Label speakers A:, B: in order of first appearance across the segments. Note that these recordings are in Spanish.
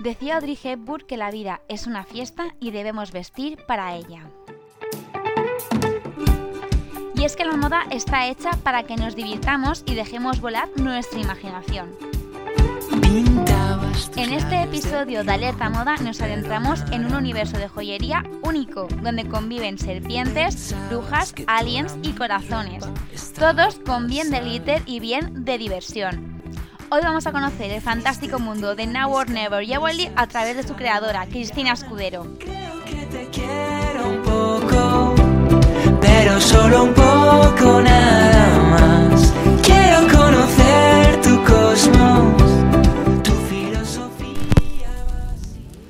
A: Decía Audrey Hepburn que la vida es una fiesta y debemos vestir para ella. Y es que la moda está hecha para que nos divirtamos y dejemos volar nuestra imaginación. En este episodio de Alerta Moda nos adentramos en un universo de joyería único, donde conviven serpientes, brujas, aliens y corazones, todos con bien de glitter y bien de diversión. Hoy vamos a conocer el fantástico mundo de Now or Never Jewelry a través de su creadora, Cristina Escudero. pero solo un poco nada más. Quiero conocer tu cosmos.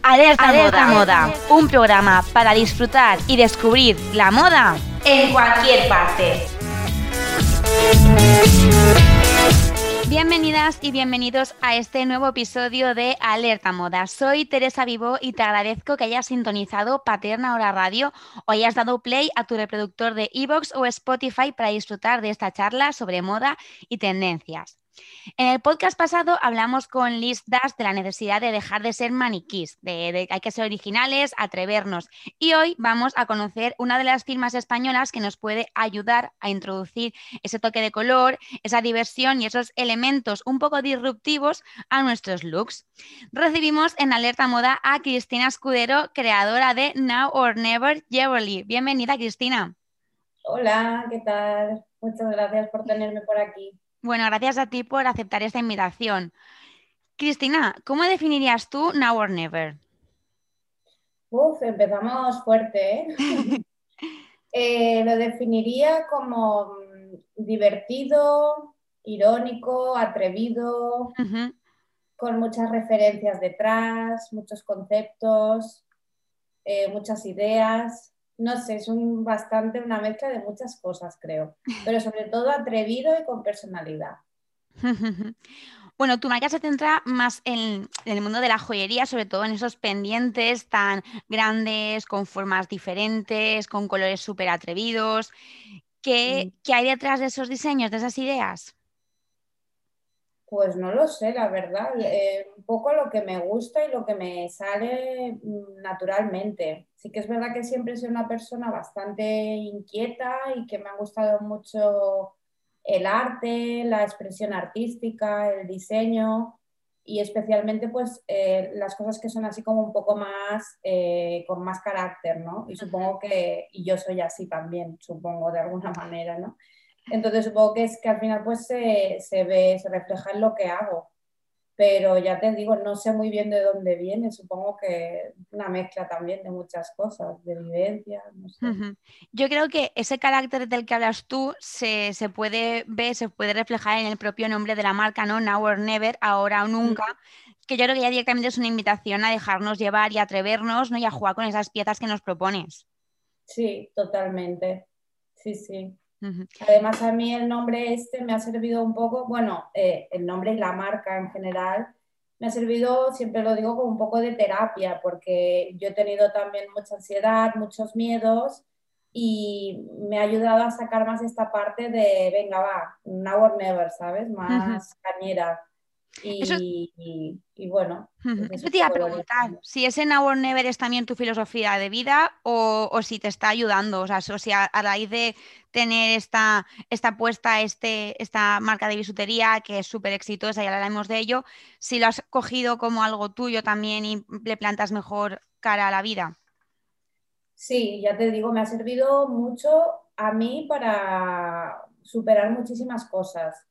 A: Alerta, moda. un programa para disfrutar y descubrir la moda en cualquier parte. Bienvenidas y bienvenidos a este nuevo episodio de Alerta Moda. Soy Teresa Vivo y te agradezco que hayas sintonizado Paterna Hora Radio o hayas dado play a tu reproductor de Evox o Spotify para disfrutar de esta charla sobre moda y tendencias. En el podcast pasado hablamos con Liz Dash de la necesidad de dejar de ser maniquís, de, que hay que ser originales, atrevernos. Y hoy vamos a conocer una de las firmas españolas que nos puede ayudar a introducir ese toque de color, esa diversión y esos elementos un poco disruptivos a nuestros looks. Recibimos en Alerta Moda a Cristina Escudero, creadora de Now or Never Jewelry. Bienvenida, Cristina.
B: Hola, ¿qué tal? Muchas gracias por tenerme por aquí.
A: Bueno, gracias a ti por aceptar esta invitación. Cristina, ¿cómo definirías tú Now or Never?
B: Uf, empezamos fuerte, ¿eh? eh lo definiría como mm, divertido, irónico, atrevido, con muchas referencias detrás, muchos conceptos, eh, muchas ideas no sé, es un, bastante una mezcla de muchas cosas, creo, pero sobre todo atrevido y con personalidad.
A: Bueno, tu marca se centra más en, el mundo de la joyería, sobre todo en esos pendientes tan grandes, con formas diferentes, con colores súper atrevidos. ¿Qué, ¿Qué hay detrás de esos diseños, de esas ideas?
B: Pues no lo sé, la verdad. Eh, un poco lo que me gusta y lo que me sale mm, naturalmente. Sí que es verdad que siempre soy una persona bastante inquieta y que me ha gustado mucho el arte, la expresión artística, el diseño y especialmente pues eh, las cosas que son así como un poco más eh, con más carácter, ¿no? Y supongo que, y yo soy así también, supongo de alguna manera, ¿no? Entonces supongo que es que al final pues se, ve, se refleja en lo que hago. Pero ya te digo, no sé muy bien de dónde viene, supongo que una mezcla también de muchas cosas, de vivencia, no sé.
A: Yo creo que ese carácter del que hablas tú se, puede ver, se puede reflejar en el propio nombre de la marca, ¿no? Now or Never, ahora o nunca. que yo creo que ya directamente es una invitación a dejarnos llevar y atrevernos ¿no? y a jugar con esas piezas que nos propones.
B: Sí, totalmente. Sí, sí. Además, a mí el nombre este me ha servido un poco, bueno, eh, el nombre y la marca en general, me ha servido, siempre lo digo, como un poco de terapia, porque yo he tenido también mucha ansiedad, muchos miedos y me ha ayudado a sacar más esta parte de, venga, va, now or never, ¿sabes? Más cañera. Y, bueno.
A: Eso te iba a preguntar, si ese Now or Never es también tu filosofía de vida o, si te está ayudando, o sea, si a, raíz de tener esta, esta puesta, este, esta marca de bisutería que es súper exitosa, ya hablaremos de ello, si lo has cogido como algo tuyo también y le plantas mejor cara a la vida.
B: Sí, ya te digo, me ha servido mucho a mí para superar muchísimas cosas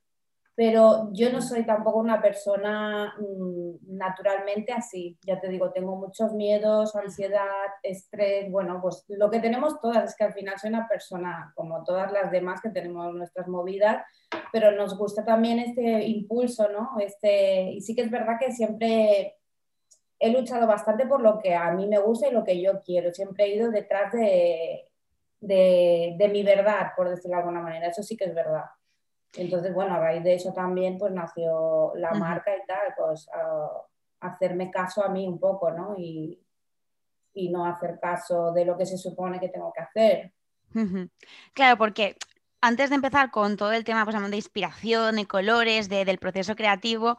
B: pero yo no soy tampoco una persona mm, naturalmente así. Ya te digo, tengo muchos miedos, ansiedad, estrés, bueno, pues lo que tenemos todas es que al final soy una persona como todas las demás que tenemos nuestras movidas, pero nos gusta también este impulso, ¿no? Este, y sí que es verdad que siempre he luchado bastante por lo que a mí me gusta y lo que yo quiero. Siempre he ido detrás de, de, de mi verdad, por decirlo de alguna manera. Eso sí que es verdad. Entonces, bueno, a raíz de eso también pues nació la marca y tal, pues hacerme caso a mí un poco, ¿no? Y, no hacer caso de lo que se supone que tengo que hacer.
A: Claro, porque antes de empezar con todo el tema pues, de inspiración, de colores, del proceso creativo,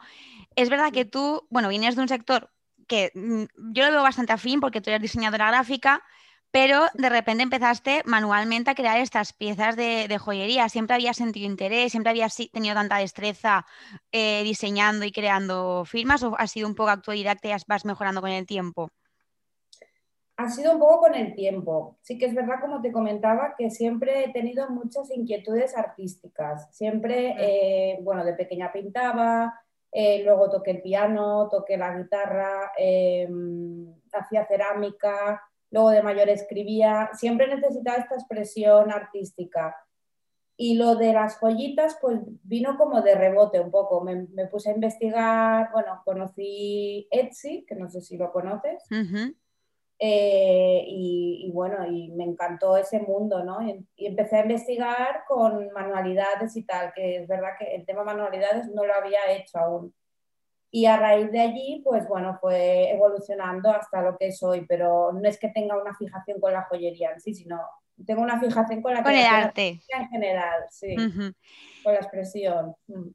A: es verdad que tú, bueno, vienes de un sector que mm, yo lo veo bastante afín porque tú eres diseñadora gráfica, pero de repente empezaste manualmente a crear estas piezas de, joyería. ¿Siempre habías sentido interés? ¿Siempre habías tenido tanta destreza eh, diseñando y creando firmas? ¿O ha sido un poco actualidad que vas mejorando con el tiempo?
B: Ha sido un poco con el tiempo. Sí que es verdad, como te comentaba, que siempre he tenido muchas inquietudes artísticas. Siempre, eh, bueno, de pequeña pintaba, eh, luego toqué el piano, toqué la guitarra, em, hacía cerámica, luego de mayor escribía, siempre necesitaba esta expresión artística. Y lo de las joyitas, pues vino como de rebote un poco. Me, puse a investigar, bueno, conocí Etsy, que no sé si lo conoces. Eh, y, bueno, y me encantó ese mundo, ¿no? Y, y, empecé a investigar con manualidades y tal, que es verdad que el tema manualidades no lo había hecho aún. Y a raíz de allí, pues bueno, fue evolucionando hasta lo que soy, pero no es que tenga una fijación con la joyería en sí, sino tengo una fijación con la
A: con el arte
B: en general, sí, con la expresión. Mm.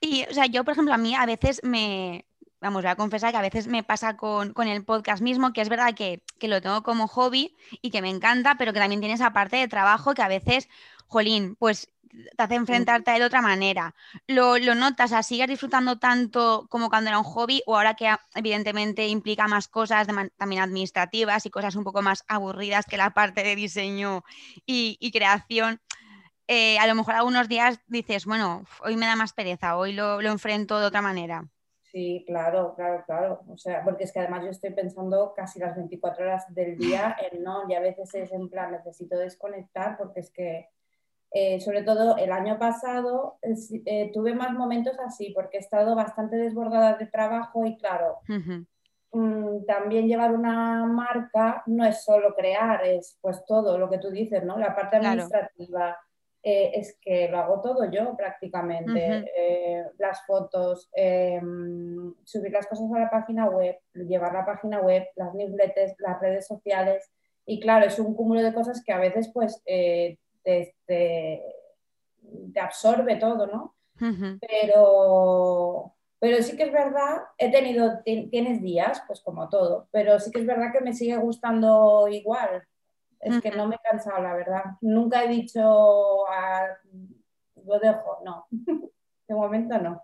A: Y, o sea, yo, por ejemplo, a mí a veces me, vamos, voy a confesar que a veces me pasa con, el podcast mismo, que es verdad que, que, lo tengo como hobby y que me encanta, pero que también tiene esa parte de trabajo que a veces, jolín, pues te hace enfrentarte a él de otra manera. ¿Lo, lo notas? ¿A ¿Sigues disfrutando tanto como cuando era un hobby o ahora que evidentemente implica más cosas también administrativas y cosas un poco más aburridas que la parte de diseño y, creación? Eh, a lo mejor algunos días dices, bueno, hoy me da más pereza, hoy lo, lo enfrento de otra manera.
B: Sí, claro, claro, claro. O sea, porque es que además yo estoy pensando casi las 24 horas del día en no, y a veces es en plan, necesito desconectar porque es que eh, sobre todo el año pasado eh, tuve más momentos así porque he estado bastante desbordada de trabajo y claro, mm, también llevar una marca no es solo crear, es pues todo lo que tú dices, ¿no? La parte administrativa. Eh, es que lo hago todo yo prácticamente, las fotos, em, subir las cosas a la página web, llevar la página web, las newsletters, las redes sociales y claro, es un cúmulo de cosas que a veces pues te, absorbe todo, ¿no? Pero, pero sí que es verdad, he tenido, tienes días, pues como todo, pero sí que es verdad que me sigue gustando igual. Es que no me he cansado, la verdad. Nunca he dicho, lo dejo, no. De momento no.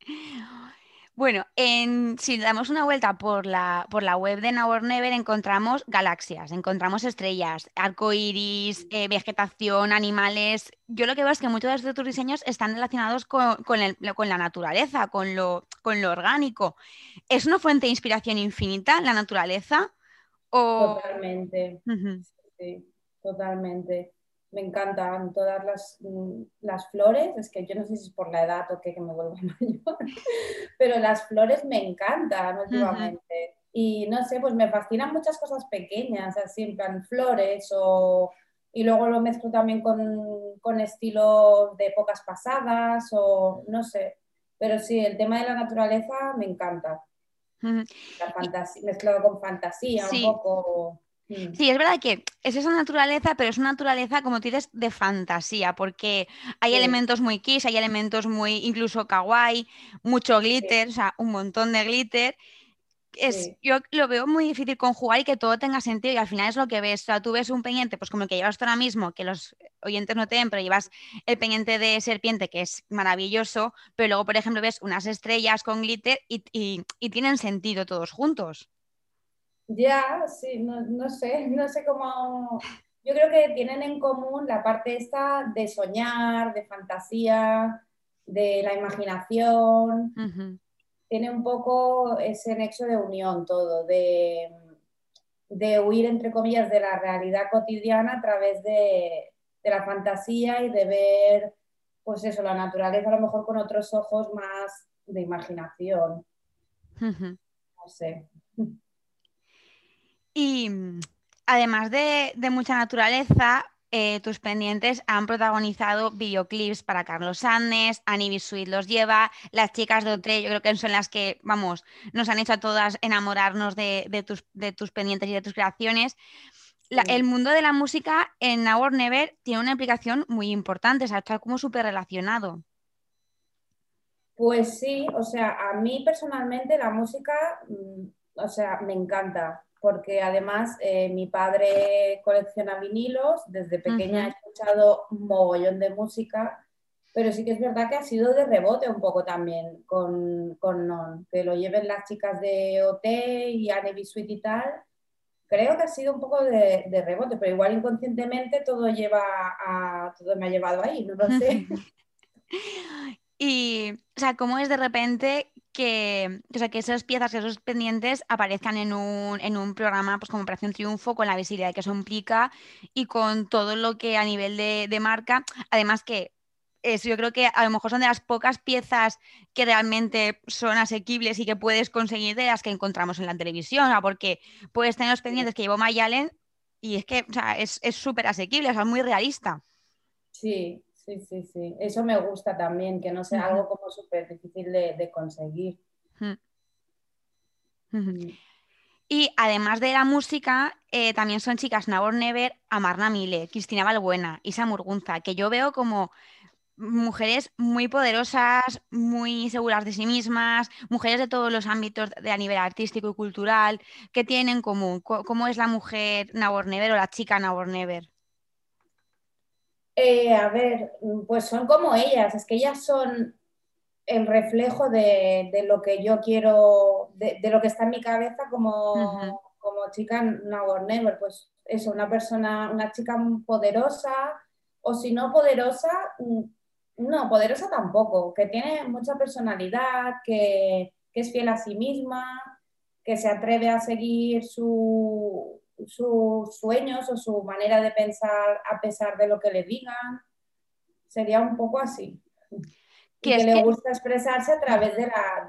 A: Bueno, si damos una vuelta por la, por la web de Now or Never, encontramos galaxias, encontramos estrellas, arcoiris, eh, vegetación, animales. Yo lo que veo es que muchos de tus diseños están relacionados con, la naturaleza, con lo, con lo orgánico. ¿Es una fuente de inspiración infinita la naturaleza?
B: Totalmente. sí, totalmente me encantan todas las, mm, las, flores, es que yo no sé si es por la edad o qué que me vuelvo mayor, pero las flores me encantan últimamente. Y no sé, pues me fascinan muchas cosas pequeñas, así en plan flores o... Y luego lo mezclo también con, con estilos de épocas pasadas o no sé. Pero sí, el tema de la naturaleza me encanta. La fantasía, mezclado con fantasía un poco.
A: Mm. Sí, es verdad que es esa naturaleza, pero es una naturaleza, como tú dices, de fantasía, porque hay elementos muy kiss, hay elementos muy incluso kawaii, mucho glitter, o sea, un montón de glitter. Es, Yo lo veo muy difícil conjugar y que todo tenga sentido y al final es lo que ves. O sea, tú ves un pendiente, pues como el que llevas tú ahora mismo, que los oyentes no te ven, pero llevas el pendiente de serpiente, que es maravilloso, pero luego, por ejemplo, ves unas estrellas con glitter y tienen sentido todos juntos.
B: Ya, sí, no, sé, no sé cómo... Yo creo que tienen en común la parte esta de soñar, de fantasía, de la imaginación. Tiene un poco ese nexo de unión todo, de, de, huir, entre comillas, de la realidad cotidiana a través de, la fantasía y de ver, pues eso, la naturaleza a lo mejor con otros ojos más de imaginación. No sé.
A: Y mm, además de, mucha naturaleza, eh, tus pendientes han protagonizado videoclips para Carlos Sandes, Annie Sweet los lleva, las chicas de Otre, yo creo que son las que, vamos, nos han hecho a todas enamorarnos de, tus, pendientes y de tus creaciones. el mundo de la música en Now Never tiene una implicación muy importante, o sea, está como súper relacionado.
B: Pues sí, o sea, a mí personalmente la música mm, o sea, me encanta, porque además eh, mi padre colecciona vinilos, desde pequeña he escuchado un mogollón de música, pero sí que es verdad que ha sido de rebote un poco también con, con Non, que lo lleven las chicas de OT y Anne Sweet y tal. Creo que ha sido un poco de, de, rebote, pero igual inconscientemente todo lleva a, todo me ha llevado ahí, no lo sé.
A: y, o sea, ¿cómo es de repente que, o sea, que esas piezas, esos pendientes aparezcan en un, en un programa pues, como Operación Triunfo, con la visibilidad que eso implica y con todo lo que a nivel de, de marca, además que eso yo creo que a lo mejor son de las pocas piezas que realmente son asequibles y que puedes conseguir de las que encontramos en la televisión, porque puedes tener los pendientes que llevó Mayalen y es que o sea, es súper asequible, o sea, es muy realista.
B: Sí, Sí, sí, sí. Eso me gusta también, que no sea algo como súper difícil de, conseguir.
A: Y además de la música, eh, también son chicas Nabor Never, Amarna Mile, Cristina Valbuena, Isa Murgunza, que yo veo como mujeres muy poderosas, muy seguras de sí mismas, mujeres de todos los ámbitos de a nivel artístico y cultural, que tienen en común? ¿Cómo es la mujer Nabor Never o la chica Nabor Never?
B: Eh, a ver, pues son como ellas, es que ellas son el reflejo de, lo que yo quiero, de, lo que está en mi cabeza como, como chica Now Never. Pues eso, una persona, una chica poderosa, o si no poderosa, mm, no, poderosa tampoco, que tiene mucha personalidad, que, que es fiel a sí misma, que se atreve a seguir su, sus sueños o su manera de pensar a pesar de lo que le digan. Sería un poco así. que le gusta expresarse a través de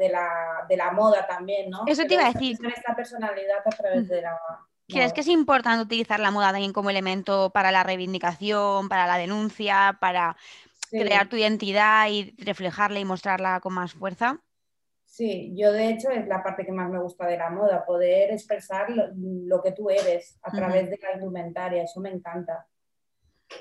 B: la, moda también, ¿no?
A: Eso te iba a decir.
B: Esta personalidad a través de la...
A: ¿Crees que es importante utilizar la moda también como elemento para la reivindicación, para la denuncia, para crear tu identidad y reflejarla y mostrarla con más fuerza?
B: Sí, yo de hecho es la parte que más me gusta de la moda, poder expresar lo, que tú eres a través de la indumentaria, eso me encanta.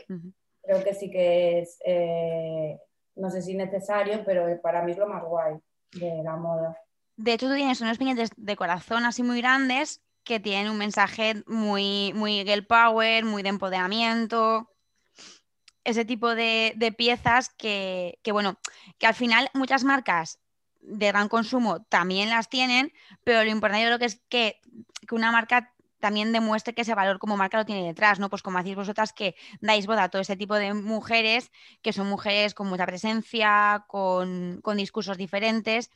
B: Creo que sí que es, eh, no sé si necesario, pero para mí es lo más guay de la moda.
A: De hecho, tú tienes unos pendientes de corazón así muy grandes que tienen un mensaje muy, muy girl power, muy de empoderamiento ese tipo de, piezas que, que, bueno, que al final muchas marcas de gran consumo también las tienen, pero lo importante yo creo que es que, una marca también demuestre que ese valor como marca lo tiene detrás, ¿no? Pues como hacéis vosotras que dais boda a todo ese tipo de mujeres, que son mujeres con mucha presencia, con, discursos diferentes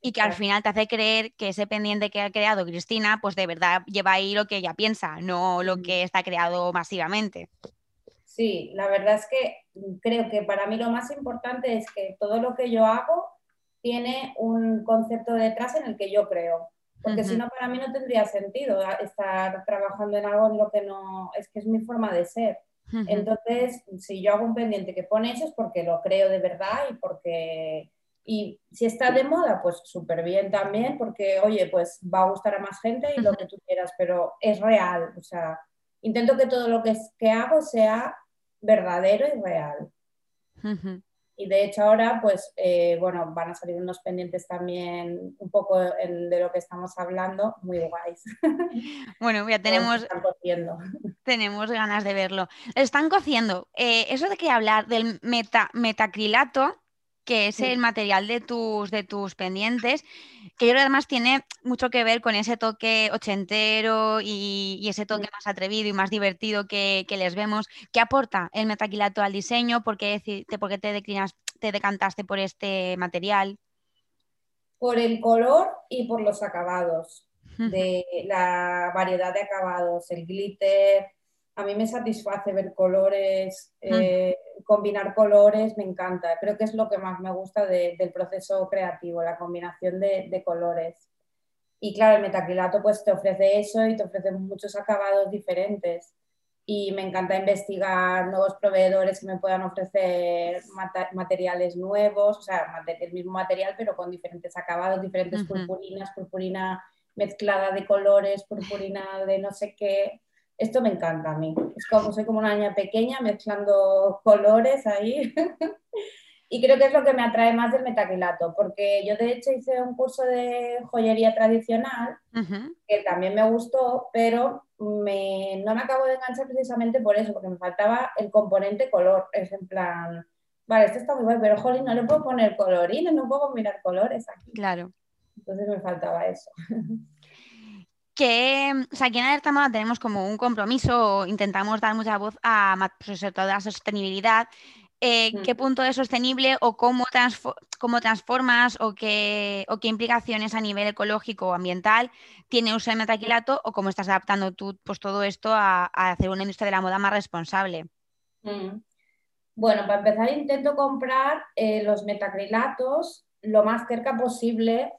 A: y que al final te hace creer que ese pendiente que ha creado Cristina, pues de verdad lleva ahí lo que ella piensa, no lo que está creado masivamente.
B: Sí, la verdad es que creo que para mí lo más importante es que todo lo que yo hago tiene un concepto detrás en el que yo creo. Porque si no, para mí no tendría sentido estar trabajando en algo en lo que no, es que es mi forma de ser. Entonces, si yo hago un pendiente que pone eso es porque lo creo de verdad y porque, y si está de moda, pues súper bien también, porque, oye, pues va a gustar a más gente y lo que tú quieras, pero es real. O sea, intento que todo lo que, que hago sea verdadero y real. Y de hecho ahora, pues, eh, bueno, van a salir unos pendientes también un poco de lo que estamos hablando, muy guays.
A: Bueno, ya tenemos, tenemos ganas de verlo. Están cociendo. Eh, eso de que hablar del meta, metacrilato, que es el material de tus, de tus pendientes, que yo creo que además tiene mucho que ver con ese toque ochentero y, ese toque más atrevido y más divertido que, les vemos. ¿Qué aporta el metaquilato al diseño? ¿Por qué, te, te, declinas, te decantaste por este material?
B: Por el color y por los acabados, de la variedad de acabados, el glitter, a mí me satisface ver colores, mm. eh, combinar colores, me encanta. Creo que es lo que más me gusta del proceso creativo, la combinación de, colores. Y claro, el metacrilato pues te ofrece eso y te ofrece muchos acabados diferentes. Y me encanta investigar nuevos proveedores que me puedan ofrecer materiales nuevos, o sea, el mismo material pero con diferentes acabados, diferentes purpurinas, purpurina mezclada de colores, purpurina de no sé qué esto me encanta a mí. Es como soy como una niña pequeña mezclando colores ahí. Y creo que es lo que me atrae más del metacrilato, porque yo de hecho hice un curso de joyería tradicional, que también me gustó, pero me, no me acabo de enganchar precisamente por eso, porque me faltaba el componente color. Es en plan, vale, esto está muy bueno, pero jolín, no le puedo poner colorines, no puedo combinar colores aquí.
A: Claro.
B: Entonces me faltaba eso.
A: que o sea, aquí en Alerta Moda tenemos como un compromiso, intentamos dar mucha voz a pues, sobre todo a la sostenibilidad eh, qué punto es sostenible o cómo, cómo transformas o qué, o qué, implicaciones a nivel ecológico o ambiental tiene uso de metaquilato o cómo estás adaptando tú pues, todo esto a, hacer una industria de la moda más responsable.
B: Mm. Bueno, para empezar intento comprar eh, los metacrilatos lo más cerca posible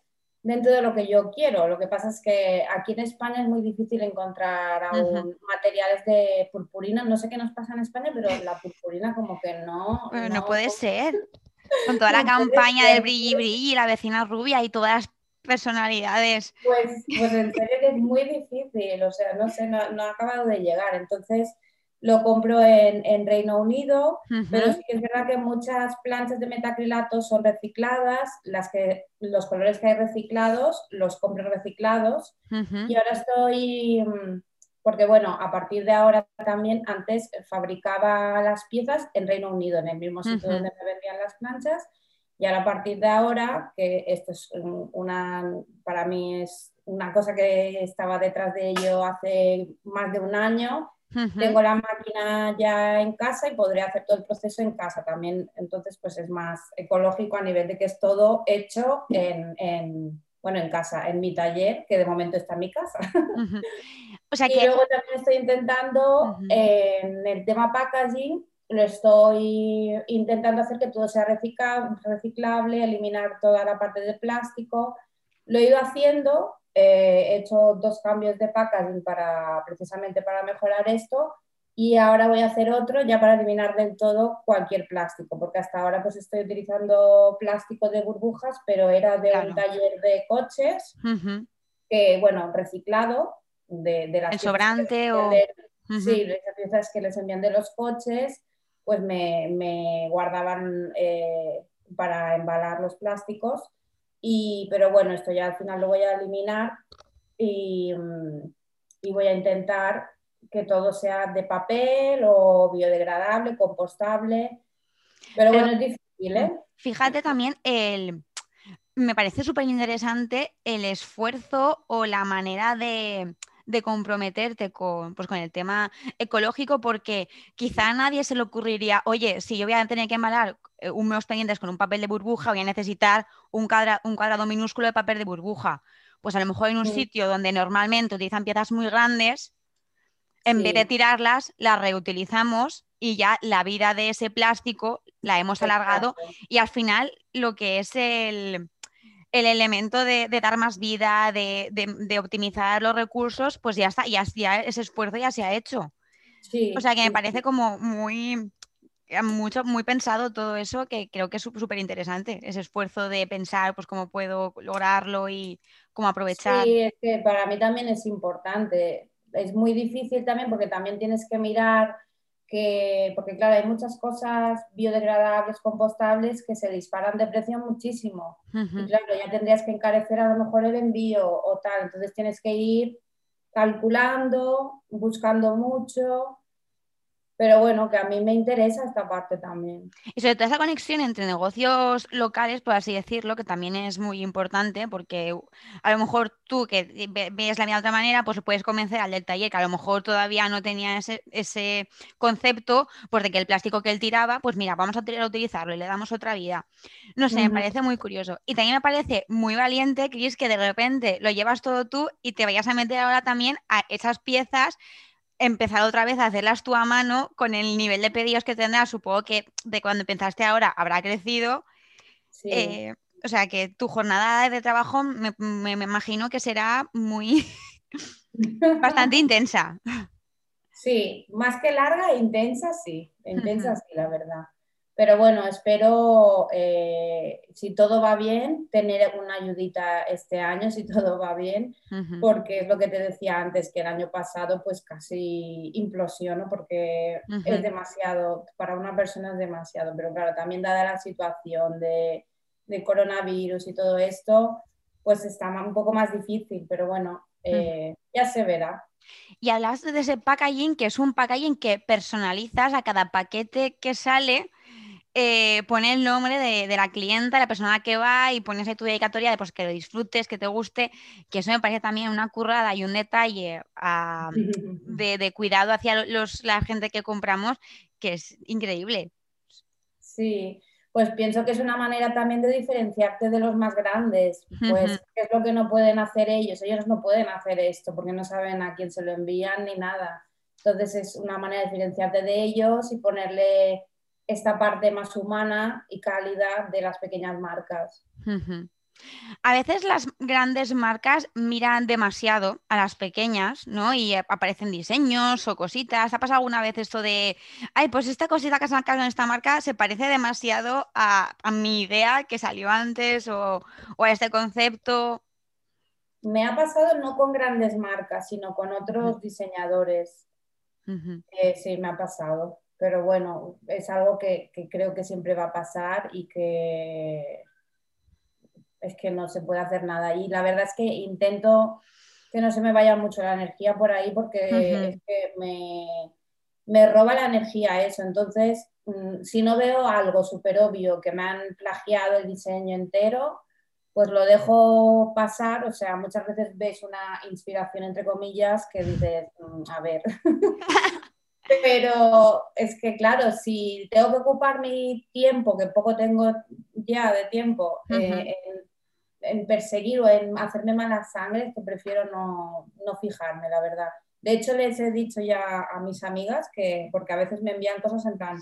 B: dentro de lo que yo quiero. Lo que pasa es que aquí en España es muy difícil encontrar aún materiales de purpurina. No sé qué nos pasa en España, pero la purpurina como que no...
A: no, puede ser. Con toda la campaña del brilli brilli, la vecina rubia y todas las personalidades.
B: Pues, pues en serio que es muy difícil, o sea, no sé, no, no ha acabado de llegar. Entonces, lo compro en, Reino Unido, pero sí que es verdad que muchas planchas de metacrilato son recicladas, las que, los colores que hay reciclados los compro reciclados. Y ahora estoy, mm, porque bueno, a partir de ahora también antes fabricaba las piezas en Reino Unido, en el mismo sitio donde me vendían las planchas. Y ahora a partir de ahora, que esto es una, para mí es una cosa que estaba detrás de ello hace más de un año, tengo la máquina ya en casa y podré hacer todo el proceso en casa también. Entonces, pues es más ecológico a nivel de que es todo hecho en, bueno, en casa, en mi taller, que de momento está en mi casa.
A: o sea
B: y luego también estoy intentando en el tema packaging, lo estoy intentando hacer que todo sea reciclable, eliminar toda la parte de plástico. Lo he ido haciendo, eh, he hecho dos cambios de packaging para, precisamente para mejorar esto y ahora voy a hacer otro ya para eliminar del todo cualquier plástico, porque hasta ahora pues estoy utilizando plástico de burbujas, pero era de un taller de coches, que bueno, reciclado, de, de las...
A: El sobrante o...
B: Sí, esas piezas que les envían de los coches, pues me, me guardaban eh, para embalar los plásticos y, pero bueno, esto ya al final lo voy a eliminar y, voy a intentar que todo sea de papel o biodegradable, compostable. Pero, bueno, es difícil, ¿eh?
A: Fíjate también el... Me parece súper interesante el esfuerzo o la manera de, de comprometerte con, pues, con el tema ecológico, porque quizá a nadie se le ocurriría, oye, si yo voy a tener que embalar eh, unos pendientes con un papel de burbuja, voy a necesitar un, un cuadrado minúsculo de papel de burbuja. Pues a lo mejor en un sitio donde normalmente utilizan piezas muy grandes, en vez de tirarlas, las reutilizamos y ya la vida de ese plástico la hemos alargado y al final lo que es el, el elemento de, dar más vida, de, optimizar los recursos, pues ya está, ya, ya ese esfuerzo ya se ha hecho. o sea que me parece como muy, mucho, muy pensado todo eso, que creo que es súper interesante, ese esfuerzo de pensar pues cómo puedo lograrlo y cómo aprovechar.
B: Sí, es que para mí también es importante. Es muy difícil también porque también tienes que mirar porque claro, hay muchas cosas biodegradables, compostables que se disparan de precio muchísimo. Y claro, ya tendrías que encarecer a lo mejor el envío o tal, entonces tienes que ir calculando, buscando mucho pero bueno, que a mí me interesa esta parte también.
A: Y sobre todo esa conexión entre negocios locales, por así decirlo, que también es muy importante, porque a lo mejor tú que ves la vida de otra manera, pues puedes convencer al del taller que a lo mejor todavía no tenía ese, concepto, pues de que el plástico que él tiraba, pues mira, vamos a utilizarlo y le damos otra vida. No sé, me parece muy curioso. Y también me parece muy valiente, Cris, que de repente lo llevas todo tú y te vayas a meter ahora también a esas piezas empezar otra vez a hacerlas tú a mano con el nivel de pedidos que tendrás, supongo que de cuando empezaste ahora habrá crecido. Eh, o sea que tu jornada de trabajo me, imagino que será muy bastante intensa.
B: Sí, más que larga, intensa sí, intensa sí, la verdad. Pero bueno, espero, eh, si todo va bien, tener una ayudita este año, si todo va bien, porque es lo que te decía antes, que el año pasado pues casi implosiono porque es demasiado, para una persona es demasiado, pero claro, también dada la situación de, de coronavirus y todo esto, pues está un poco más difícil, pero bueno, eh, ya se verá.
A: Y hablas de ese packaging, que es un packaging que personalizas a cada paquete que sale eh, pone el nombre de, la clienta, la persona que va y pones ahí tu dedicatoria de pues, que lo disfrutes, que te guste, que eso me parece también una currada y un detalle de, cuidado hacia los, la gente que compramos que es increíble.
B: Sí, pues pienso que es una manera también de diferenciarte de los más grandes, pues ¿qué es lo que no pueden hacer ellos? Ellos no pueden hacer esto porque no saben a quién se lo envían ni nada. Entonces es una manera de diferenciarte de ellos y ponerle esta parte más humana y cálida de las pequeñas marcas.
A: A veces las grandes marcas miran demasiado a las pequeñas, ¿no? Y aparecen diseños o cositas. ¿Ha pasado alguna vez esto de, ay, pues esta cosita que ha sacado en esta marca se parece demasiado a, mi idea que salió antes o, a este concepto?
B: Me ha pasado no con grandes marcas, sino con otros diseñadores. sí, me ha pasado pero bueno, es algo que, creo que siempre va a pasar y que es que no se puede hacer nada. Y la verdad es que intento que no se me vaya mucho la energía por ahí porque es que me, roba la energía eso. Entonces, mm, si no veo algo súper obvio que me han plagiado el diseño entero, pues lo dejo pasar. O sea, muchas veces ves una inspiración entre comillas que dices, mm, a ver. Pero es que, claro, si tengo que ocupar mi tiempo, que poco tengo ya de tiempo, eh, en, perseguir o en hacerme mala sangre, que prefiero no, fijarme, la verdad. De hecho, les he dicho ya a mis amigas que, porque a veces me envían cosas en plan,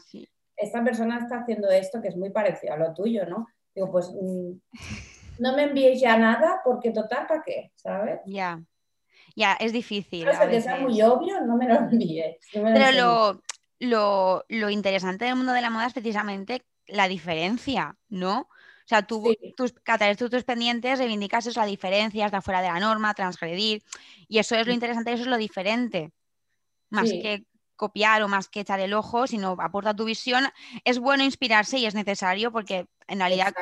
B: esta persona está haciendo esto que es muy parecido a lo tuyo, ¿no? Digo, pues mm, no me enviéis ya nada porque total, ¿para qué? ¿Sabes?
A: Ya. Ya, es difícil.
B: que sea muy obvio, no me lo envíes.
A: Pero lo, interesante del mundo de la moda es precisamente la diferencia, ¿no? O sea, tú, tus, tus pendientes reivindicas eso, la diferencia, está fuera de la norma, transgredir, y eso es lo interesante, eso es lo diferente. Más que copiar o más que echar el ojo, sino aporta tu visión. Es bueno inspirarse y es necesario porque en realidad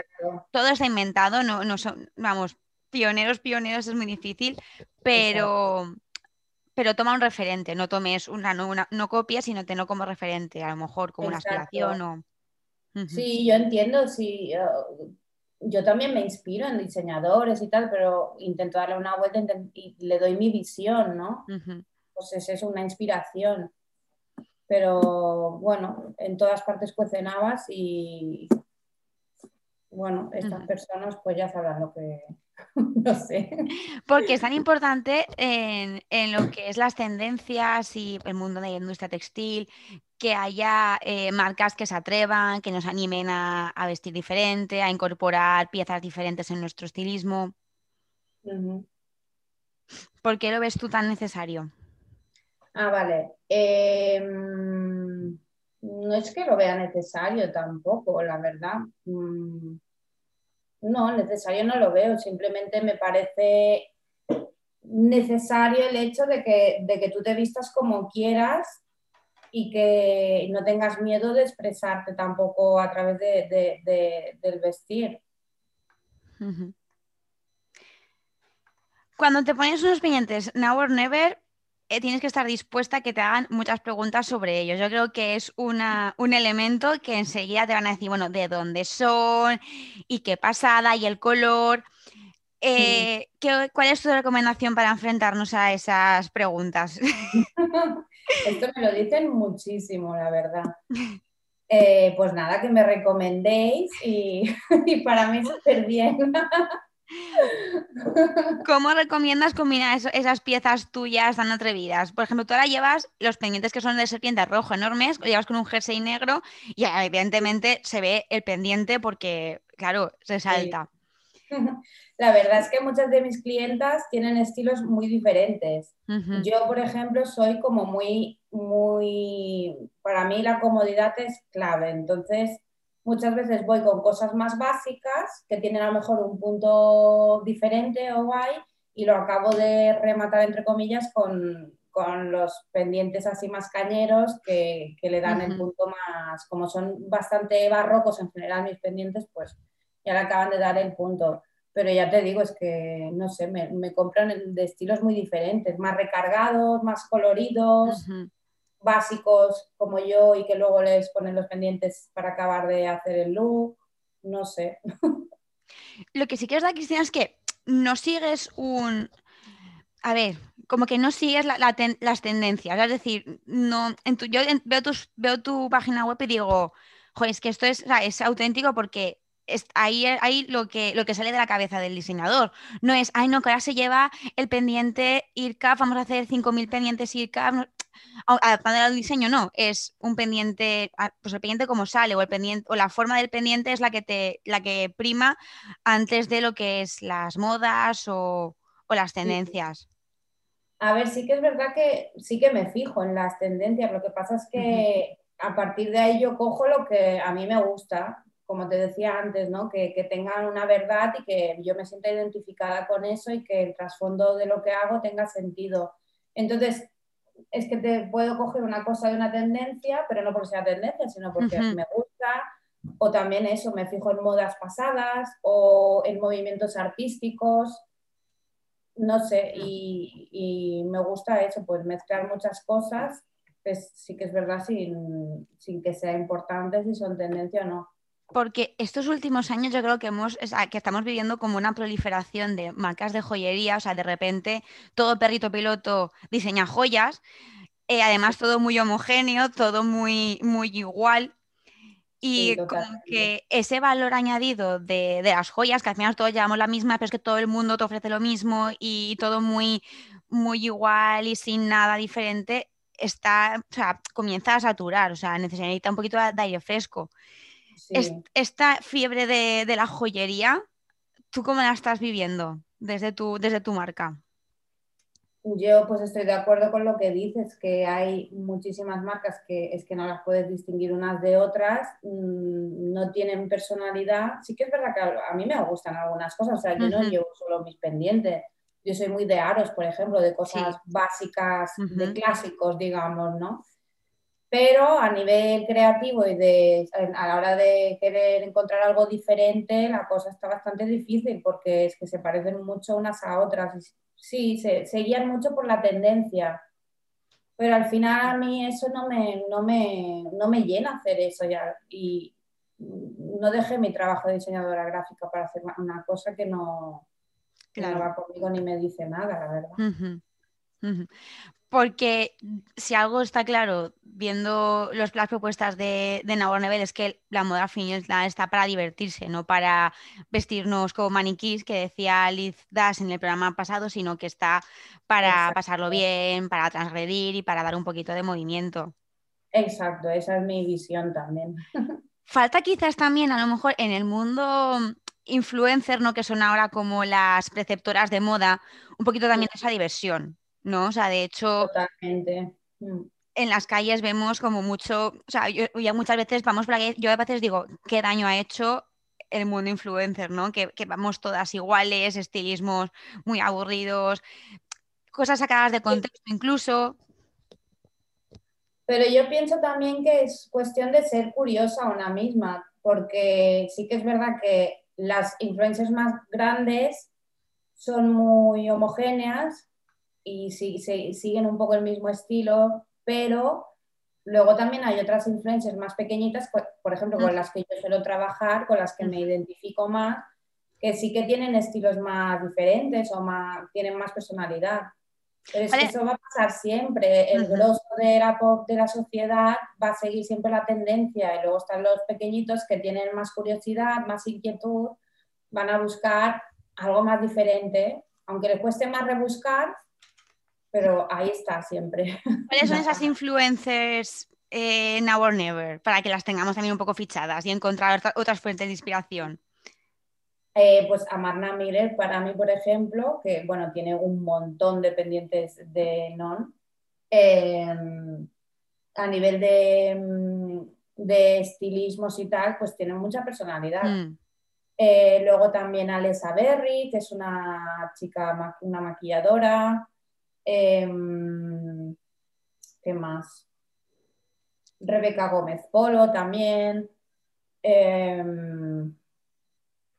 A: todo está inventado, no, no son, vamos, pioneros, pioneros es muy difícil, pero, pero toma un referente, no tomes una, no, una, no copias, sino tenlo como referente, a lo mejor como una aspiración o...
B: Sí, yo entiendo, sí. Yo también me inspiro en diseñadores y tal, pero intento darle una vuelta y le doy mi visión, ¿no? Pues esa es una inspiración. Pero bueno, en todas partes cuecen habas y bueno, estas personas pues ya sabrán lo que, no sé.
A: Porque es tan importante en, lo que es las tendencias y el mundo de la industria textil, que haya eh, marcas que se atrevan, que nos animen a, vestir diferente, a incorporar piezas diferentes en nuestro estilismo. ¿Por qué lo ves tú tan necesario?
B: Ah, vale. Em, no es que lo vea necesario tampoco, la verdad. Mm, no, necesario no lo veo, simplemente me parece necesario el hecho de que, de que tú te vistas como quieras y que no tengas miedo de expresarte tampoco a través del vestir.
A: Cuando te pones unos pendientes now or never, tienes que estar dispuesta a que te hagan muchas preguntas sobre ellos. Yo creo que es un elemento que enseguida te van a decir, bueno, de dónde son y qué pasada y el color. Eh, ¿Cuál es tu recomendación para enfrentarnos a esas preguntas?
B: Esto me lo dicen muchísimo, la verdad. Eh, pues nada, que me recomendéis y, y para mí súper bien.
A: ¿Cómo recomiendas combinar esas piezas tuyas tan atrevidas? Por ejemplo, tú ahora llevas los pendientes que son de serpiente rojo enormes, llevas con un jersey negro y evidentemente se ve el pendiente porque, claro, resalta.
B: La verdad es que muchas de mis clientas tienen estilos muy diferentes. Yo, por ejemplo, soy como muy, muy, para mí la comodidad es clave. Entonces, muchas veces voy con cosas más básicas que tienen a lo mejor un punto diferente o guay y lo acabo de rematar entre comillas con, con los pendientes así más cañeros que, que le dan el punto más, como son bastante barrocos en general mis pendientes, pues ya le acaban de dar el punto. Pero ya te digo, es que, no sé, me, me compran de estilos muy diferentes, más recargados, más coloridos, básicos como yo y que luego les ponen los pendientes para acabar de hacer el look, no sé.
A: Lo que sí es verdad, Cristina, es que no sigues un... A ver, como que no sigues las tendencias. Es decir, no, en tu, yo veo, tus, veo tu página web y digo, joder, es que esto es, es auténtico porque ahí, ahí lo, que, lo que sale de la cabeza del diseñador. No es, ay, no, que ahora se lleva el pendiente IRCAF, vamos a hacer 5.000 pendientes IRCAF adaptando al diseño, no, es un pendiente, pues el pendiente como sale, o el pendiente, o la forma del pendiente es la que te, la que prima antes de lo que es las modas o, las tendencias.
B: A ver, sí que es verdad que sí que me fijo en las tendencias. Lo que pasa es que a partir de ahí yo cojo lo que a mí me gusta, como te decía antes, ¿no? Que, que, tengan una verdad y que yo me sienta identificada con eso y que el trasfondo de lo que hago tenga sentido. Entonces, es que te puedo coger una cosa de una tendencia, pero no porque sea tendencia, sino porque me gusta, o también eso, me fijo en modas pasadas o en movimientos artísticos, no sé, y, me gusta eso, pues mezclar muchas cosas, pues sí que es verdad sin, sin que sea importante si son tendencia o no
A: porque estos últimos años yo creo que, hemos, que estamos viviendo como una proliferación de marcas de joyería, o sea, de repente todo perrito piloto diseña joyas, eh, además todo muy homogéneo, todo muy, muy igual. Y como que ese valor añadido de, las joyas, que al final todos llevamos la misma, pero es que todo el mundo te ofrece lo mismo y todo muy, muy igual y sin nada diferente, está, o sea, comienza a saturar, o sea, necesita un poquito de aire fresco esta fiebre de, la joyería, ¿tú cómo la estás viviendo desde tu, desde tu marca?
B: Yo pues estoy de acuerdo con lo que dices, que hay muchísimas marcas que es que no las puedes distinguir unas de otras, mm, no tienen personalidad. Sí que es verdad que a mí me gustan algunas cosas, o sea, yo no llevo solo mis pendientes. Yo soy muy de aros, por ejemplo, de cosas básicas, de clásicos, digamos, ¿no? Pero a nivel creativo y de, a la hora de querer encontrar algo diferente, la cosa está bastante difícil porque es que se parecen mucho unas a otras. Sí, se, guían mucho por la tendencia, pero al final a mí eso no me, no me, no me llena hacer eso ya. Y no dejé mi trabajo de diseñadora gráfica para hacer una cosa que no, va conmigo ni me dice nada, la verdad.
A: Porque si algo está claro, viendo las propuestas de, de Nabor Nebel, es que la moda final está para divertirse, no para vestirnos como maniquís, que decía Liz Das en el programa pasado, sino que está para pasarlo bien, para transgredir y para dar un poquito de movimiento.
B: Exacto, esa es mi visión también.
A: Falta quizás también, a lo mejor, en el mundo influencer, ¿no? que son ahora como las preceptoras de moda, un poquito también esa diversión ¿no? O sea, de hecho, mm. en las calles vemos como mucho, o sea, yo, ya muchas veces vamos por aquí, yo a veces digo, ¿qué daño ha hecho el mundo influencer, ¿no? Que, vamos todas iguales, estilismos muy aburridos, cosas sacadas de contexto incluso.
B: Pero yo pienso también que es cuestión de ser curiosa una misma, porque sí que es verdad que las influencers más grandes son muy homogéneas y siguen un poco el mismo estilo, pero luego también hay otras influencias más pequeñitas, por ejemplo, con mm. las que yo suelo trabajar, con las que me identifico más, que sí que tienen estilos más diferentes o más, tienen más personalidad. Pero es que eso va a pasar siempre. El grosso de la pop de la sociedad va a seguir siempre la tendencia. Y luego están los pequeñitos que tienen más curiosidad, más inquietud, van a buscar algo más diferente. Aunque les cueste más rebuscar, pero ahí está siempre.
A: ¿Cuáles son esas influencers eh, now or never para que las tengamos también un poco fichadas y encontrar otras fuentes de inspiración?
B: Eh, pues Amarna Miller, para mí, por ejemplo, que bueno, tiene un montón de pendientes de non. Em, a nivel de, mm, de estilismos y tal, pues tienen mucha personalidad.
A: Mm.
B: Eh, luego también Alessa Berry, que es una chica, una maquilladora. Em, ¿Qué más? Rebeca Gómez Polo también. Em,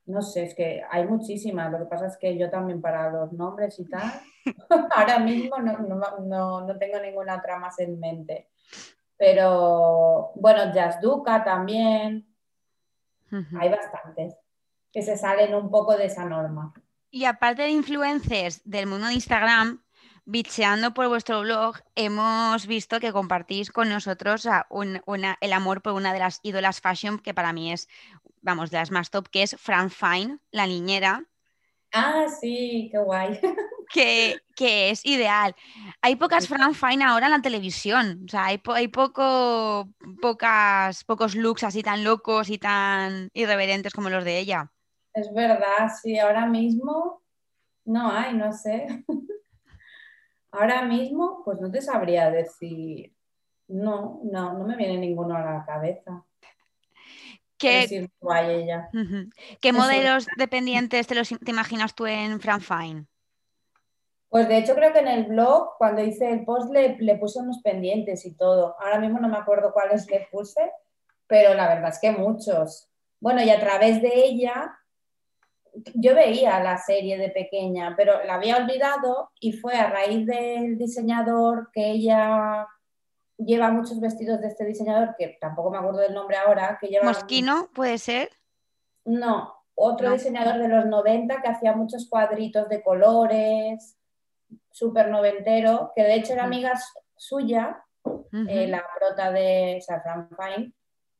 B: no sé, es que hay muchísimas. Lo que pasa es que yo también para los nombres y tal, ahora mismo no, tengo ninguna otra más en mente. Pero bueno, Jazz Duca también. Hay bastantes que se salen un poco de esa norma.
A: Y aparte de influencers del mundo de Instagram, bicheando por vuestro blog, hemos visto que compartís con nosotros el amor por una de las ídolas fashion que para mí es, vamos, de las más top, que es Fran Fine, la niñera.
B: Ah, sí, qué guay.
A: Que, es ideal. Hay pocas Fran Fine ahora en la televisión. O sea, hay, hay poco, pocas, pocos looks así tan locos y tan irreverentes como los de ella.
B: Es verdad, sí, ahora mismo no hay, no sé. ahora mismo, pues no te sabría decir. No, no, no me viene ninguno a la cabeza.
A: ¿Qué,
B: ella.
A: ¿Qué modelos dependientes te, los, te imaginas tú en Fran Fine?
B: Pues de hecho creo que en el blog, cuando hice el post, le, le, puse unos pendientes y todo. Ahora mismo no me acuerdo cuáles le puse, pero la verdad es que muchos. Bueno, y a través de ella yo veía la serie de pequeña, pero la había olvidado y fue a raíz del diseñador que ella lleva muchos vestidos de este diseñador, que tampoco me acuerdo del nombre ahora, que lleva...
A: ¿Mosquino puede ser?
B: No, otro diseñador de los 90 que hacía muchos cuadritos de colores, súper noventero, que de hecho era amiga suya, eh, la prota de Safran Fine,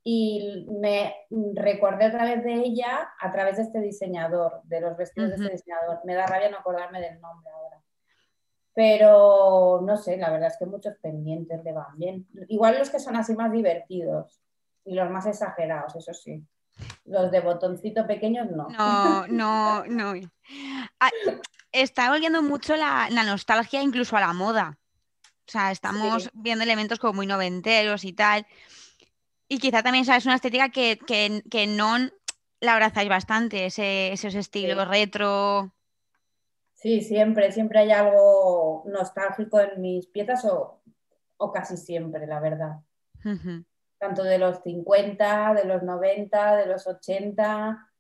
B: y me recordé otra vez de ella a través de este diseñador, de los vestidos de este diseñador. Me da rabia no acordarme del nombre ahora. Pero no sé, la verdad es que muchos pendientes le van bien. Igual los que son así más divertidos y los más exagerados, eso sí. Los de botoncito pequeños no.
A: No, no, no. Ah, está volviendo mucho la, nostalgia incluso a la moda. O sea, estamos viendo elementos como muy noventeros y tal. Y quizá también es una estética que, que, no la abrazáis bastante, ese, esos estilos retro.
B: Sí, siempre, siempre hay algo nostálgico en mis piezas o, casi siempre, la verdad. Tanto de los 50, de los 90, de los 80,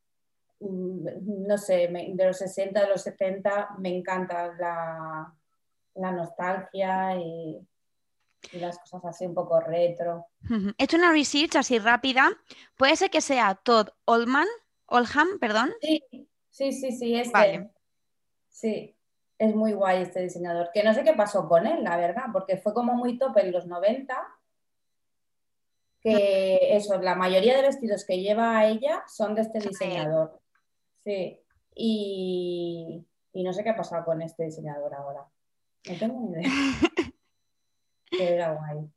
B: mm, no sé, de los 60, de los 70, me encanta la, la nostalgia y y las cosas así un poco retro.
A: He hecho una research así rápida. Puede ser que sea Todd Oldman, Oldham, perdón.
B: Sí, sí, sí, sí, este. Sí, es muy guay este diseñador. Que no sé qué pasó con él, la verdad, porque fue como muy top en los 90. Que eso, la mayoría de vestidos que lleva ella son de este diseñador. Sí, y, y no sé qué ha pasado con este diseñador ahora. No tengo ni idea. era guay.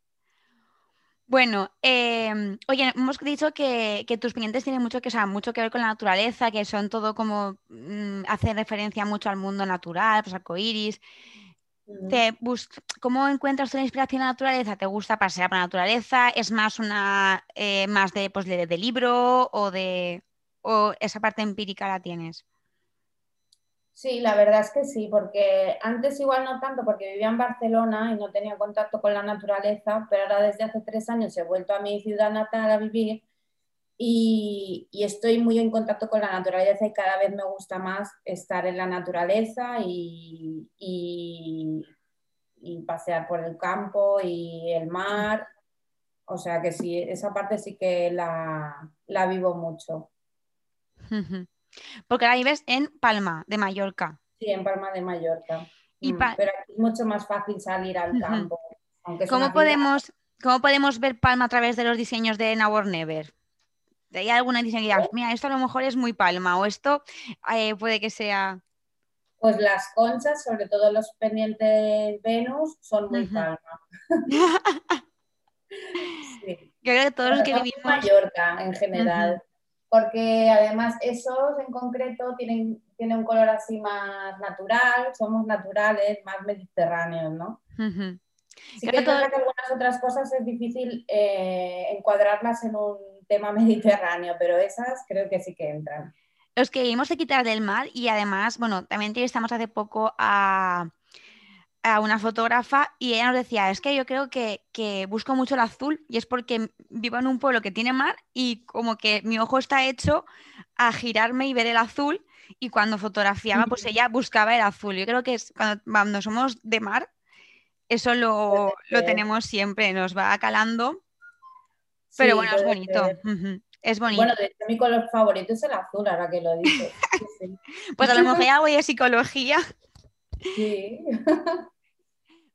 A: Bueno, em, oye, hemos dicho que, tus clientes tienen mucho que, mucho que ver con la naturaleza, que son todo como mm, hace referencia mucho al mundo natural, pues arcoíris. Te ¿Cómo encuentras tu inspiración en la naturaleza? ¿Te gusta pasear por la naturaleza? ¿Es más una eh, más de, pues, de, de, libro o de o esa parte empírica la tienes?
B: Sí, la verdad es que sí, porque antes igual no tanto porque vivía en Barcelona y no tenía contacto con la naturaleza, pero ahora desde hace tres años he vuelto a mi ciudad natal a vivir y, estoy muy en contacto con la naturaleza y cada vez me gusta más estar en la naturaleza y, pasear por el campo y el mar. O sea que sí, esa parte sí que la, la vivo mucho.
A: Porque ahora vives en Palma de Mallorca.
B: Sí, en Palma de Mallorca. Mm, pero aquí es mucho más fácil salir al campo.
A: ¿Cómo, podemos, ¿Cómo podemos ver Palma a través de los diseños de Now Never? ¿Hay alguna diseño que mira, esto a lo mejor es muy Palma o esto eh, puede que sea...
B: Pues las conchas, sobre todo los pendientes Venus, son muy Palma.
A: sí. Yo creo que todos los que vivimos...
B: Mallorca en general porque además esos en concreto tienen, tienen un color así más natural, somos naturales, más mediterráneos, ¿no? Sí que es verdad que algunas otras cosas es difícil eh, encuadrarlas en un tema mediterráneo, pero esas creo que sí que entran.
A: Los que hemos de quitar del mar y además, bueno, también entrevistamos hace poco a, a una fotógrafa y ella nos decía, es que yo creo que, busco mucho el azul y es porque vivo en un pueblo que tiene mar y como que mi ojo está hecho a girarme y ver el azul y cuando fotografiaba pues ella buscaba el azul. Yo creo que es cuando, somos de mar, eso lo, tenemos siempre, nos va calando. Pero bueno, es bonito. Es bonito.
B: Bueno, de hecho, mi color favorito es el azul, ahora que lo dices.
A: pues a lo mejor ya voy a psicología.
B: Sí.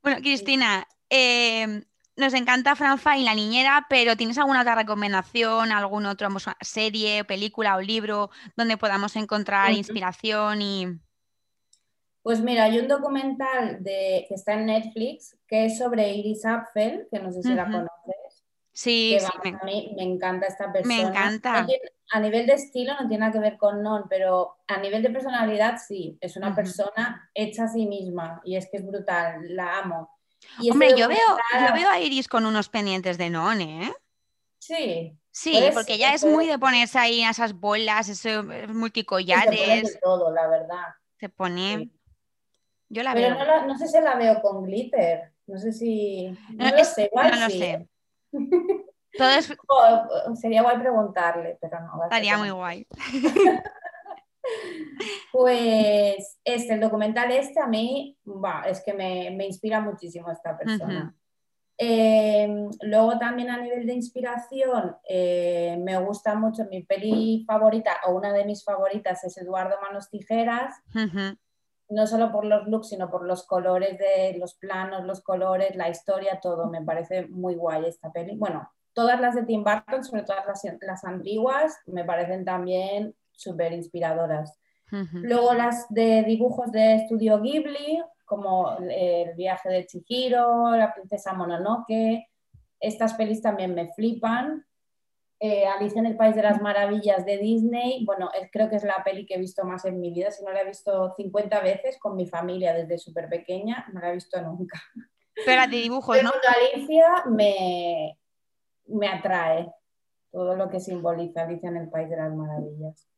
A: Bueno, Cristina, em, nos encanta Franfa y la niñera, pero ¿tienes alguna otra recomendación, algún otro serie, película o libro donde podamos encontrar inspiración y...
B: Pues mira, hay un documental de, que está en Netflix que es sobre Iris Apfel, que no sé si la conoces.
A: Sí, sí.
B: A mí me encanta esta persona.
A: Me encanta.
B: a nivel de estilo no tiene nada que ver con Non, pero a nivel de personalidad sí. Es una persona hecha a sí misma y es que es brutal. La amo.
A: Hombre, yo, veo, yo veo a Iris con unos pendientes de Non, ¿eh?
B: Sí.
A: Sí, porque ella es muy de ponerse ahí esas bolas, esos multicollares.
B: Se todo, la verdad.
A: Se pone. Yo la
B: Pero
A: veo.
B: No, no, sé si la veo con glitter. No sé si. No, lo sé, igual
A: no
B: lo
A: sé. Todo es...
B: sería guay preguntarle, pero no.
A: Estaría muy guay.
B: pues este, el documental este a mí, es que me, me, inspira muchísimo esta persona. Em, luego también a nivel de inspiración, eh, me gusta mucho mi peli favorita, o una de mis favoritas es Eduardo Manos Tijeras. No solo por los looks, sino por los colores de los planos, los colores, la historia, todo. Me parece muy guay esta peli. Bueno, todas las de Tim Burton, sobre todo las, las antiguas, me parecen también súper inspiradoras. Luego las de dibujos de estudio Ghibli, como El viaje de Chihiro, La princesa Mononoke, estas pelis también me flipan. Eh, Alicia en el País de las Maravillas de Disney, bueno, creo que es la peli que he visto más en mi vida, si no la he visto 50 veces con mi familia desde súper pequeña, no la he visto nunca.
A: Pero de dibujos, ¿no?
B: Alicia me, me atrae todo lo que simboliza Alicia en el País de las Maravillas.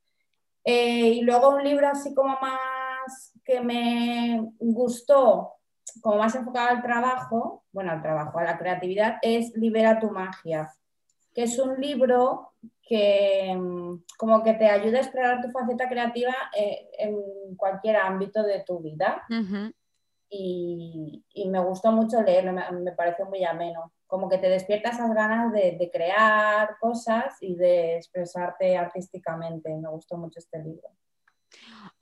B: Eh, y luego un libro así como más que me gustó, como más enfocado al trabajo, bueno, al trabajo, a la creatividad, es Libera tu magia, que es un libro que mm, como que te ayuda a explorar tu faceta creativa eh, en cualquier ámbito de tu vida. y, me gustó mucho leerlo, me, me pareció muy ameno como que te despierta esas ganas de, crear cosas y de expresarte artísticamente. Me gustó mucho este libro.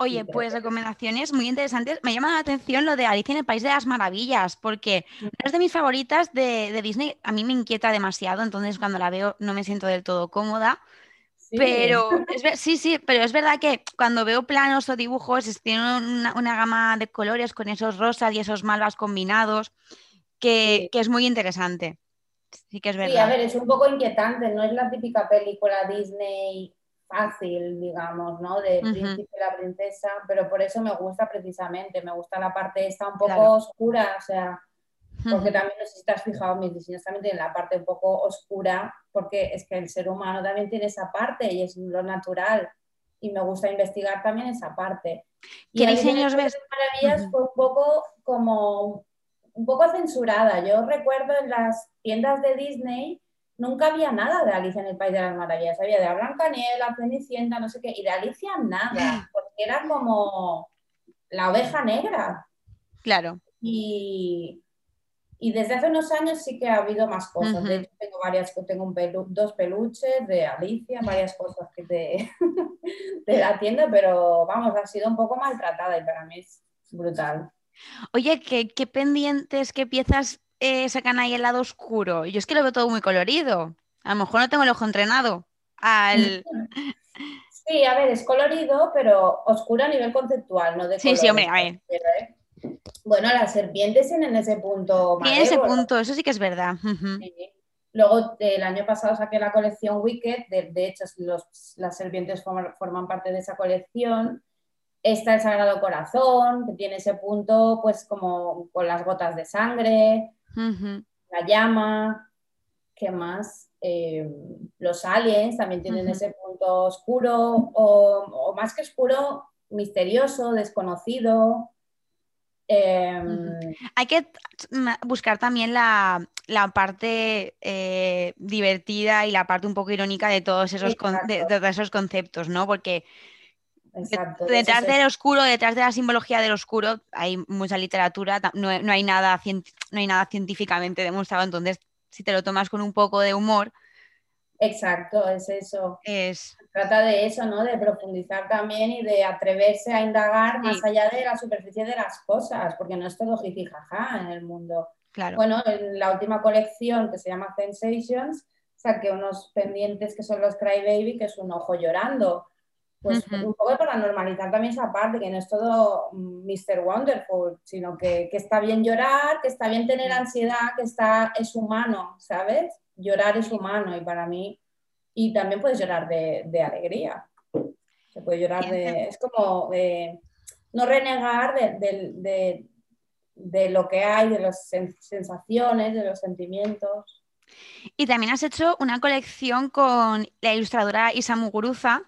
A: Oye, pues recomendaciones muy interesantes. Me llama la atención lo de Alicia en el País de las Maravillas, porque es de mis favoritas de, Disney. A mí me inquieta demasiado, entonces cuando la veo no me siento del todo cómoda. Pero sí, sí, pero es verdad que cuando veo planos o dibujos, tienen una, una, gama de colores con esos rosas y esos malvas combinados que, es muy interesante. Sí que es verdad.
B: Sí, a ver, es un poco inquietante, no es la típica película Disney fácil, digamos, ¿no? De príncipe y la princesa, pero por eso me gusta precisamente, me gusta la parte esta un poco oscura, o sea, porque también no sé si te has fijado, mis diseños también tienen la parte un poco oscura, porque es que el ser humano también tiene esa parte y es lo natural, y me gusta investigar también esa parte.
A: ¿Qué diseños ves?
B: Maravillas fue un poco como un poco censurada. Yo recuerdo en las tiendas de Disney nunca había nada de Alicia en el País de las Maravillas. Había de Blancanieves, Cenicienta, no sé qué, y de Alicia nada, porque era como la oveja negra.
A: Claro.
B: Y, desde hace unos años sí que ha habido más cosas. De hecho, tengo varias, tengo un dos peluches de Alicia, varias cosas que de, de la tienda, pero vamos, ha sido un poco maltratada y para mí es brutal.
A: Oye, ¿qué, pendientes, qué piezas eh, sacan ahí el lado oscuro? Yo es que lo veo todo muy colorido. A lo mejor no tengo el ojo entrenado. Al...
B: Sí, a ver, es colorido, pero oscuro a nivel conceptual, no de
A: Sí, sí, hombre, a ver.
B: ¿eh? Bueno, las serpientes tienen ese punto.
A: Tienen ese punto, eso sí que es verdad.
B: Luego, el año pasado saqué la colección Wicked, de, hecho, las serpientes forman, parte de esa colección está el Sagrado Corazón, que tiene ese punto, pues como con las gotas de sangre. La llama, ¿qué más? Eh, los aliens también tienen ese punto oscuro o, más que oscuro, misterioso, desconocido.
A: Em, Hay que buscar también la, parte eh, divertida y la parte un poco irónica de todos esos, de, esos conceptos, ¿no? Porque detrás del oscuro, detrás de la simbología del oscuro, hay mucha literatura, no, hay nada, no hay nada científicamente demostrado, entonces si te lo tomas con un poco de humor.
B: Exacto, es eso. Es... Trata de eso, ¿no? De profundizar también y de atreverse a indagar más allá de la superficie de las cosas, porque no es todo jijijaja en el mundo. Claro. Bueno, en la última colección que se llama Sensations, saqué unos pendientes que son los Cry Baby, que es un ojo llorando. Pues un poco para normalizar también esa parte, que no es todo Mr. Wonderful, sino que, que, está bien llorar, que está bien tener ansiedad, que está, es humano, ¿sabes? Llorar es humano y para mí, y también puedes llorar de, de alegría. Se puede llorar de, es como no renegar de, de, de, lo que hay, de las sensaciones, de los sentimientos.
A: Y también has hecho una colección con la ilustradora Isa Muguruza,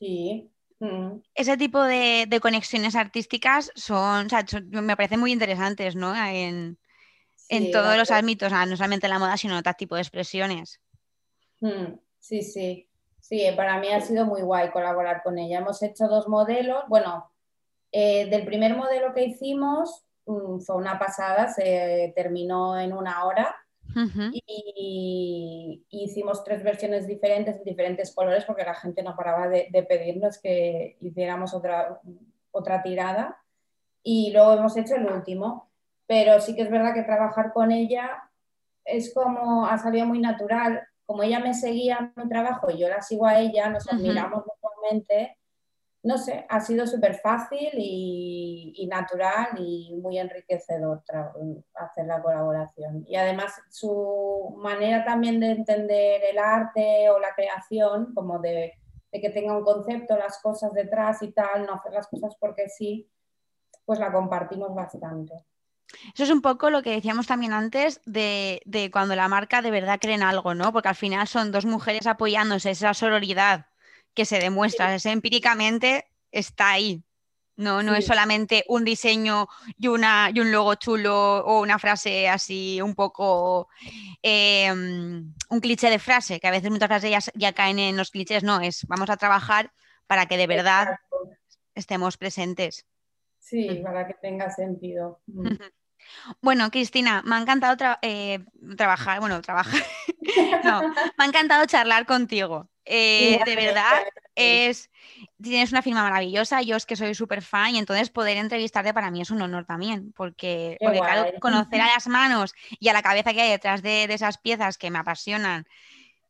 B: Sí. Mm.
A: Ese tipo de, conexiones artísticas son, me parecen muy interesantes, ¿no? En, todos los ámbitos, no solamente en la moda, sino en otro tipo de expresiones.
B: Mm, sí, sí. Sí, para mí ha sido muy guay colaborar con ella. Hemos hecho dos modelos. Bueno, eh, del primer modelo que hicimos mm, fue una pasada, se terminó en una hora y, hicimos tres versiones diferentes en diferentes colores porque la gente no paraba de, pedirnos que hiciéramos otra, otra tirada. Y luego hemos hecho el último. Pero sí que es verdad que trabajar con ella es como, ha salido muy natural. Como ella me seguía en mi trabajo y yo la sigo a ella, nos admiramos mutuamente no sé, ha sido súper fácil y, natural y muy enriquecedor hacer la colaboración. Y además su manera también de entender el arte o la creación, como de, que tenga un concepto, las cosas detrás y tal, no hacer las cosas porque sí, pues la compartimos bastante.
A: Eso es un poco lo que decíamos también antes de, de, cuando la marca de verdad cree en algo, ¿no? Porque al final son dos mujeres apoyándose, esa sororidad que se demuestra, empíricamente está ahí. No, no es solamente un diseño y, una, y un logo chulo o una frase así un poco em, un cliché de frase, que a veces muchas frases ya, caen en los clichés, no, es vamos a trabajar para que de verdad estemos presentes.
B: Sí, para que tenga sentido. Mm.
A: Bueno, Cristina, me ha encantado eh, trabajar, bueno, trabajar, no, me ha encantado charlar contigo. Eh, de verdad, es, tienes una firma maravillosa, yo es que soy súper fan y entonces poder entrevistarte para mí es un honor también, porque, claro, conocer a las manos y a la cabeza que hay detrás de, de esas piezas que me apasionan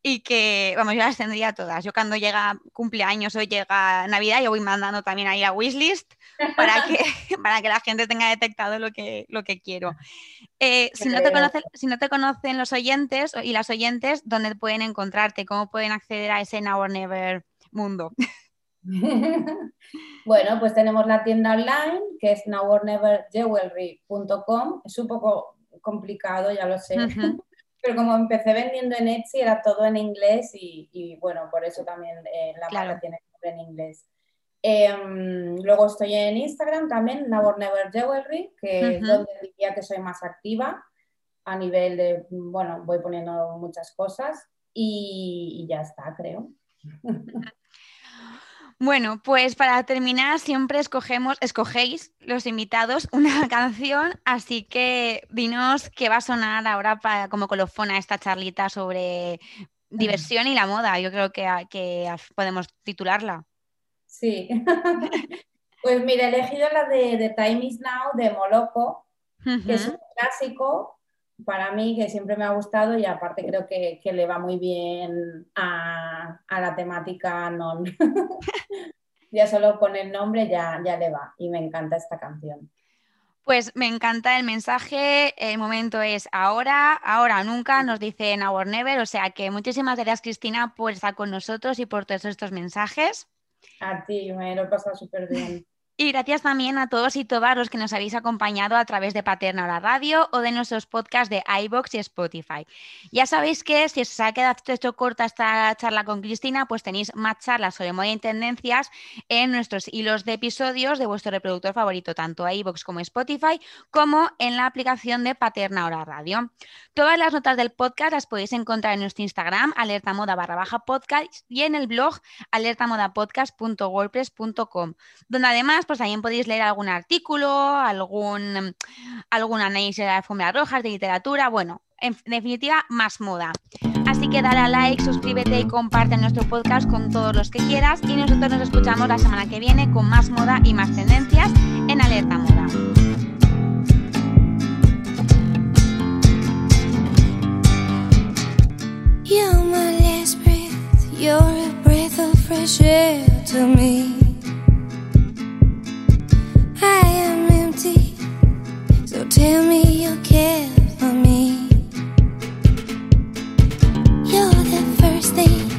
A: y que, vamos, yo las tendría todas. Yo cuando llega cumpleaños o llega Navidad, yo voy mandando también ahí a wishlist para que, para que la gente tenga detectado lo que, lo que quiero. Eh, si, no te conocen, si no te conocen los oyentes y las oyentes, ¿dónde pueden encontrarte? ¿Cómo pueden acceder a ese Now or Never mundo?
B: bueno, pues tenemos la tienda online que es noworneverjewelry.com. Es un poco complicado, ya lo sé. Pero como empecé vendiendo en Etsy, era todo en inglés y, bueno, por eso también eh, la marca tiene que ser en inglés. Em, luego estoy en Instagram también, Never Never Jewelry, que es donde diría que soy más activa a nivel de, bueno, voy poniendo muchas cosas y, y ya está, creo.
A: Bueno, pues para terminar siempre escogemos, escogéis los invitados una canción, así que dinos qué va a sonar ahora para, como colofona esta charlita sobre diversión y la moda. Yo creo que, que podemos titularla.
B: Sí. pues mira, he elegido la de, de Time is Now de Moloco, que es un clásico para mí que siempre me ha gustado y aparte creo que, le va muy bien a, la temática non. ya solo con el nombre ya, ya le va y me encanta esta canción.
A: Pues me encanta el mensaje, el momento es ahora, ahora nunca, nos dice Our Never, o sea que muchísimas gracias Cristina por estar con nosotros y por todos estos mensajes.
B: A ti, me lo he pasado súper bien.
C: Y gracias también a todos y todas los que nos habéis acompañado a través de Paterna la Radio o de nuestros podcasts de iBox y Spotify. Ya sabéis que si os ha quedado hecho corta esta charla con Cristina, pues tenéis más charlas sobre moda y tendencias en nuestros hilos de episodios de vuestro reproductor favorito, tanto iBox como Spotify, como en la aplicación de Paterna Hora Radio. Todas las notas del podcast las podéis encontrar en nuestro Instagram, alertamoda barra baja podcast, y en el blog alertamodapodcast.wordpress.com, donde además pues también podéis leer algún artículo, algún, algún análisis de alfombras rojas, de literatura, bueno, en definitiva, más moda. Así que dale a like, suscríbete y comparte nuestro podcast con todos los que quieras y nosotros nos escuchamos la semana que viene con más moda y más tendencias en Alerta Moda. to me. Tell me you care for me. You're the first thing